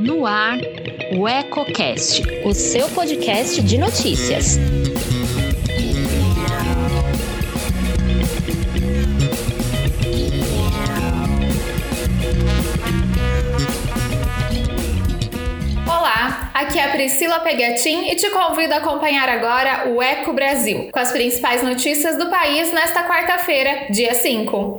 No ar, o EcoCast, o seu podcast de notícias. Olá, aqui é a Priscila Pegatin e te convido a acompanhar agora o Eco Brasil, com as principais notícias do país nesta quarta-feira, dia 5.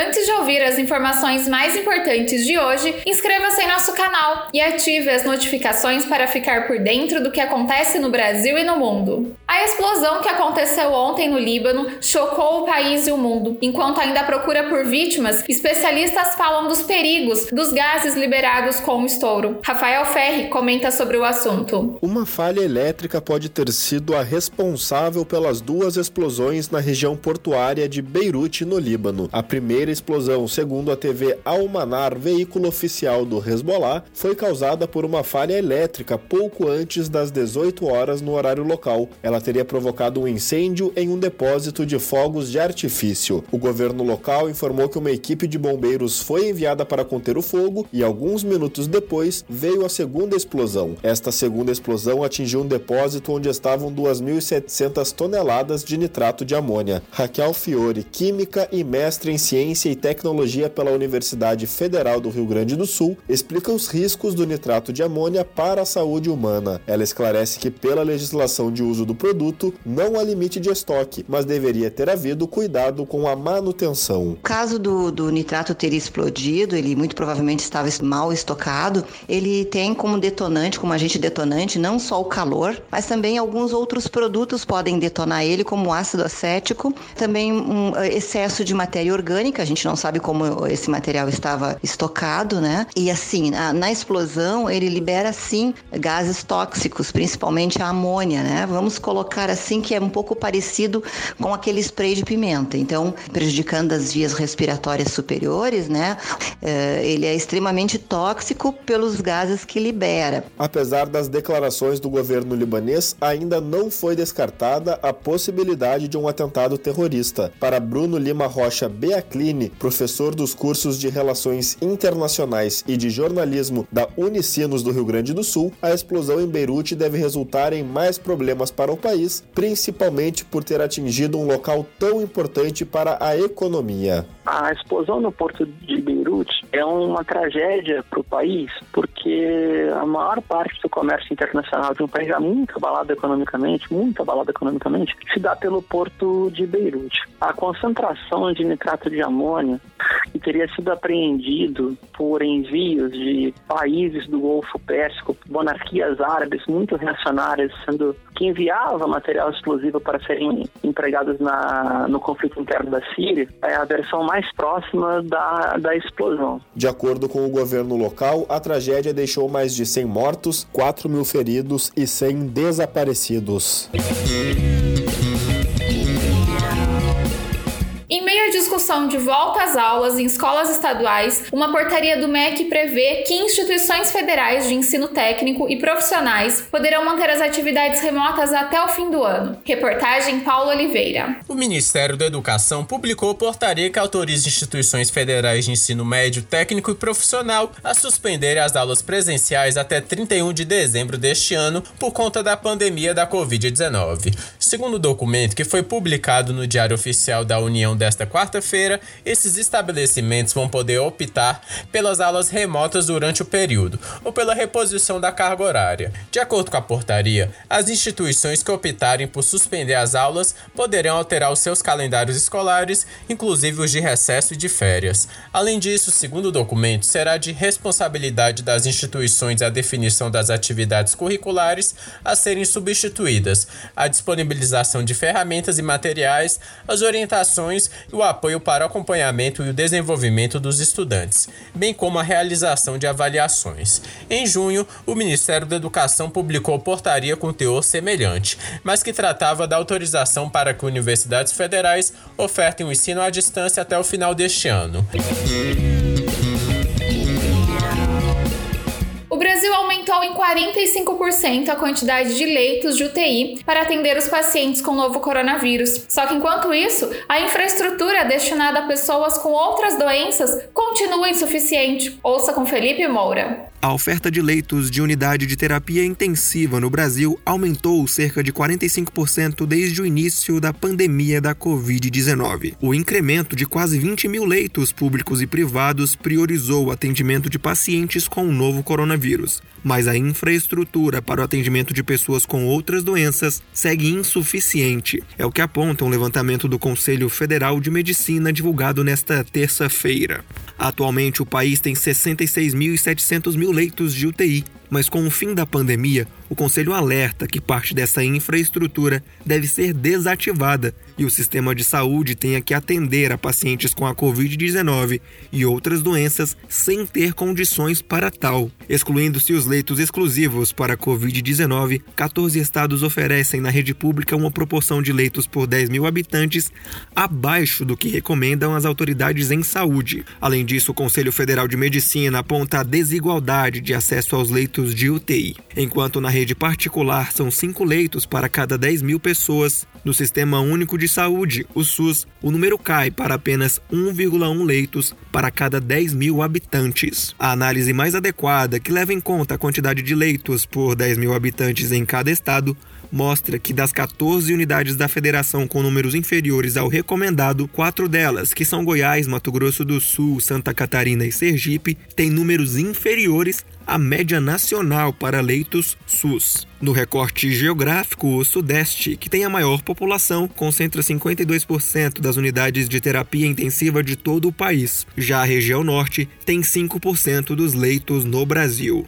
Antes de ouvir as informações mais importantes de hoje, inscreva-se em nosso canal e ative as notificações para ficar por dentro do que acontece no Brasil e no mundo. A explosão que aconteceu ontem no Líbano chocou o país e o mundo. Enquanto ainda procura por vítimas, especialistas falam dos perigos dos gases liberados com o estouro. Rafael Ferri comenta sobre o assunto. Uma falha elétrica pode ter sido a responsável pelas duas explosões na região portuária de Beirute, no Líbano. A primeira primeira explosão, segundo a TV Almanar, veículo oficial do Hezbollah, foi causada por uma falha elétrica pouco antes das 18 horas no horário local. Ela teria provocado um incêndio em um depósito de fogos de artifício. O governo local informou que uma equipe de bombeiros foi enviada para conter o fogo e alguns minutos depois veio a segunda explosão. Esta segunda explosão atingiu um depósito onde estavam 2.700 toneladas de nitrato de amônia. Raquel Fiore, química e mestre em ciência Ciência e Tecnologia pela Universidade Federal do Rio Grande do Sul, explica os riscos do nitrato de amônia para a saúde humana. Ela esclarece que, pela legislação de uso do produto, não há limite de estoque, mas deveria ter havido cuidado com a manutenção. O caso do, do nitrato ter explodido, ele muito provavelmente estava mal estocado, ele tem como detonante, como agente detonante, não só o calor, mas também alguns outros produtos podem detonar ele, como ácido acético, também um excesso de matéria orgânica, gente não sabe como esse material estava estocado, né? E assim, na, na explosão, ele libera sim gases tóxicos, principalmente a amônia, né? Vamos colocar assim que é um pouco parecido com aquele spray de pimenta. Então, prejudicando as vias respiratórias superiores, né? É, ele é extremamente tóxico pelos gases que libera. Apesar das declarações do governo libanês, ainda não foi descartada a possibilidade de um atentado terrorista. Para Bruno Lima Rocha Professor dos cursos de Relações Internacionais e de Jornalismo da Unicinos do Rio Grande do Sul, a explosão em Beirute deve resultar em mais problemas para o país, principalmente por ter atingido um local tão importante para a economia. A explosão no porto de Beirute é uma tragédia para o país, porque a maior parte do comércio internacional de um país já muito abalado economicamente, muito abalado economicamente, se dá pelo porto de Beirute. A concentração de nitrato de amônia que teria sido apreendido por envios de países do Golfo Pérsico, monarquias árabes muito reacionárias, sendo que enviava material explosivo para serem empregados na, no conflito interno da Síria, é a versão mais próxima da, da explosão. De acordo com o governo local, a tragédia deixou mais de 100 mortos, 4 mil feridos e 100 desaparecidos. De volta às aulas em escolas estaduais, uma portaria do MEC prevê que instituições federais de ensino técnico e profissionais poderão manter as atividades remotas até o fim do ano. Reportagem Paulo Oliveira. O Ministério da Educação publicou portaria que autoriza instituições federais de ensino médio, técnico e profissional a suspenderem as aulas presenciais até 31 de dezembro deste ano por conta da pandemia da Covid-19. Segundo o documento que foi publicado no Diário Oficial da União desta quarta-feira, esses estabelecimentos vão poder optar pelas aulas remotas durante o período ou pela reposição da carga horária. De acordo com a portaria, as instituições que optarem por suspender as aulas poderão alterar os seus calendários escolares, inclusive os de recesso e de férias. Além disso, segundo o documento, será de responsabilidade das instituições a definição das atividades curriculares a serem substituídas, a disponibilização de ferramentas e materiais, as orientações e o apoio para o acompanhamento e o desenvolvimento dos estudantes, bem como a realização de avaliações. Em junho, o Ministério da Educação publicou portaria com teor semelhante, mas que tratava da autorização para que universidades federais ofertem o ensino à distância até o final deste ano. Aumentou em 45% a quantidade de leitos de UTI para atender os pacientes com novo coronavírus. Só que enquanto isso, a infraestrutura destinada a pessoas com outras doenças continua insuficiente. Ouça com Felipe Moura. A oferta de leitos de unidade de terapia intensiva no Brasil aumentou cerca de 45% desde o início da pandemia da Covid-19. O incremento de quase 20 mil leitos públicos e privados priorizou o atendimento de pacientes com o novo coronavírus, mas a infraestrutura para o atendimento de pessoas com outras doenças segue insuficiente. É o que aponta um levantamento do Conselho Federal de Medicina divulgado nesta terça-feira. Atualmente, o país tem 66.700 mil leitos de UTI, mas com o fim da pandemia, o Conselho alerta que parte dessa infraestrutura deve ser desativada e o sistema de saúde tenha que atender a pacientes com a Covid-19 e outras doenças sem ter condições para tal. Excluindo-se os leitos exclusivos para a Covid-19, 14 estados oferecem na rede pública uma proporção de leitos por 10 mil habitantes abaixo do que recomendam as autoridades em saúde. Além disso, o Conselho Federal de Medicina aponta a desigualdade de acesso aos leitos de UTI. Enquanto na rede particular são 5 leitos para cada 10 mil pessoas, no Sistema Único de Saúde, o SUS, o número cai para apenas 1,1 leitos para cada 10 mil habitantes. A análise mais adequada, que leva em conta a quantidade de leitos por 10 mil habitantes em cada estado, mostra que das 14 unidades da federação com números inferiores ao recomendado, quatro delas, que são Goiás, Mato Grosso do Sul, Santa Catarina e Sergipe, têm números inferiores à média nacional para leitos SUS. No recorte geográfico, o Sudeste, que tem a maior população, concentra 52% das unidades de terapia intensiva de todo o país. Já a região Norte tem 5% dos leitos no Brasil.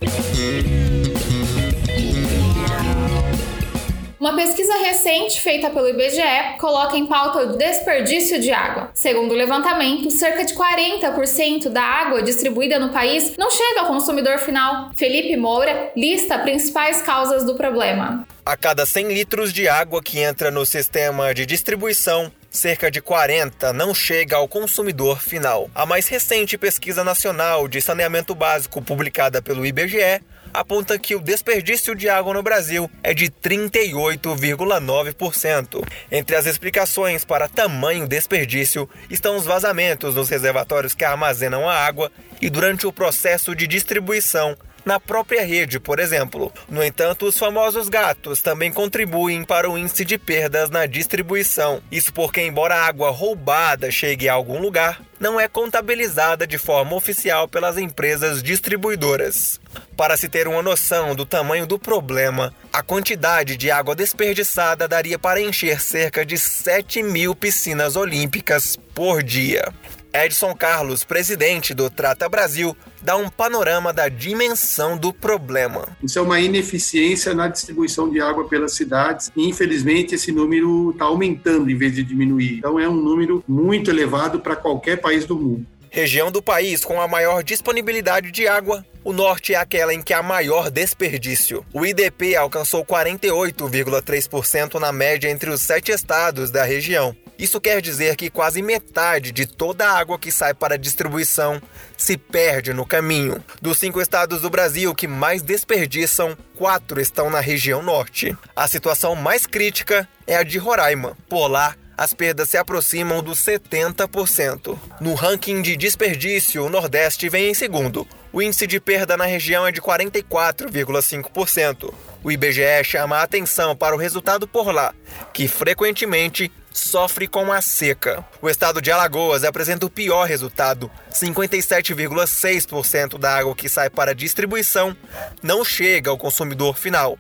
Uma pesquisa recente feita pelo IBGE coloca em pauta o desperdício de água. Segundo o levantamento, cerca de 40% da água distribuída no país não chega ao consumidor final. Felipe Moura lista principais causas do problema. A cada 100 litros de água que entra no sistema de distribuição, cerca de 40 não chega ao consumidor final. A mais recente pesquisa nacional de saneamento básico publicada pelo IBGE aponta que o desperdício de água no Brasil é de 38,9%. Entre as explicações para tamanho desperdício estão os vazamentos nos reservatórios que armazenam a água e durante o processo de distribuição na própria rede, por exemplo. No entanto, os famosos gatos também contribuem para o índice de perdas na distribuição. Isso porque, embora a água roubada chegue a algum lugar, não é contabilizada de forma oficial pelas empresas distribuidoras. Para se ter uma noção do tamanho do problema, a quantidade de água desperdiçada daria para encher cerca de 7 mil piscinas olímpicas por dia. Edson Carlos, presidente do Trata Brasil, dá um panorama da dimensão do problema. Isso é uma ineficiência na distribuição de água pelas cidades e, infelizmente, esse número está aumentando em vez de diminuir. Então, é um número muito elevado para qualquer país do mundo. Região do país com a maior disponibilidade de água, o norte é aquela em que há maior desperdício. O IDP alcançou 48,3% na média entre os sete estados da região. Isso quer dizer que quase metade de toda a água que sai para distribuição se perde no caminho. Dos cinco estados do Brasil que mais desperdiçam, quatro estão na região norte. A situação mais crítica é a de Roraima. Por lá, as perdas se aproximam dos 70%. No ranking de desperdício, o Nordeste vem em segundo. O índice de perda na região é de 44,5%. O IBGE chama a atenção para o resultado por lá, que frequentemente sofre com a seca. O estado de Alagoas apresenta o pior resultado: 57,6% da água que sai para distribuição não chega ao consumidor final,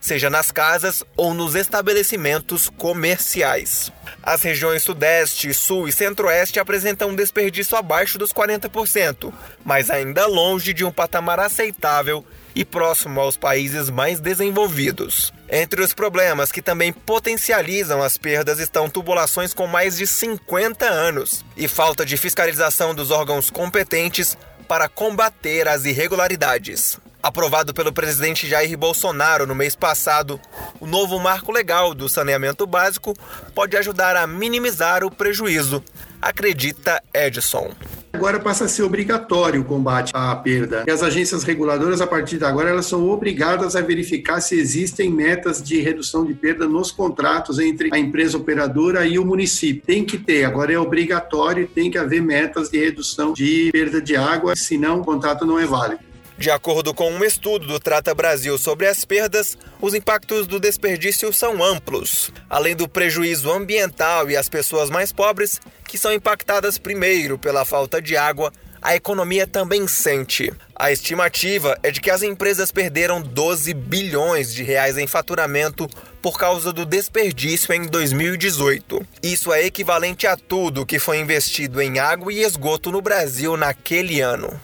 seja nas casas ou nos estabelecimentos comerciais. As regiões Sudeste, Sul e Centro-Oeste apresentam um desperdício abaixo dos 40%, mas ainda longe de um patamar aceitável e próximo aos países mais desenvolvidos. Entre os problemas que também potencializam as perdas estão tubulações com mais de 50 anos e falta de fiscalização dos órgãos competentes para combater as irregularidades. Aprovado pelo presidente Jair Bolsonaro no mês passado, o novo marco legal do saneamento básico pode ajudar a minimizar o prejuízo, acredita Edson. Agora passa a ser obrigatório o combate à perda. E as agências reguladoras, a partir de agora, elas são obrigadas a verificar se existem metas de redução de perda nos contratos entre a empresa operadora e o município. Tem que ter, agora é obrigatório, tem que haver metas de redução de perda de água, senão o contrato não é válido. De acordo com um estudo do Trata Brasil sobre as perdas, os impactos do desperdício são amplos. Além do prejuízo ambiental e as pessoas mais pobres, que são impactadas primeiro pela falta de água, a economia também sente. A estimativa é de que as empresas perderam 12 bilhões de reais em faturamento por causa do desperdício em 2018. Isso é equivalente a tudo que foi investido em água e esgoto no Brasil naquele ano.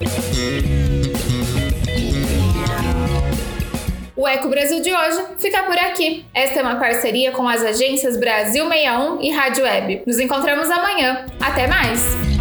O Eco Brasil de hoje fica por aqui. Esta é uma parceria com as agências Brasil 61 e Rádio Web. Nos encontramos amanhã. Até mais!